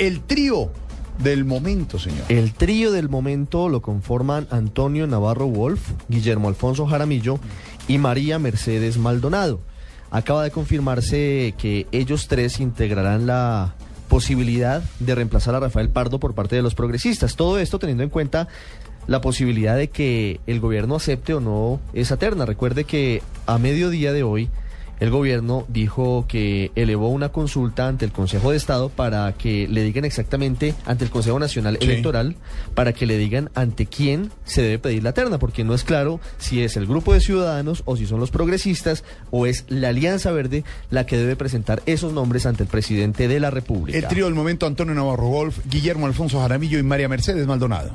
El trío del momento, señor. El trío del momento lo conforman Antonio Navarro Wolf, Guillermo Alfonso Jaramillo y María Mercedes Maldonado. Acaba de confirmarse que ellos tres integrarán la posibilidad de reemplazar a Rafael Pardo por parte de los progresistas. Todo esto teniendo en cuenta la posibilidad de que el gobierno acepte o no esa terna. Recuerde que a mediodía de hoy el gobierno dijo que elevó una consulta ante el Consejo de Estado para que le digan exactamente, ante el Consejo Nacional Sí. Electoral, para que le digan ante quién se debe pedir la terna, porque no es claro si es el grupo de ciudadanos o si son los progresistas o es la Alianza Verde la que debe presentar esos nombres ante el presidente de la República. El trío del momento, Antonio Navarro Wolf, Guillermo Alfonso Jaramillo y María Mercedes Maldonado.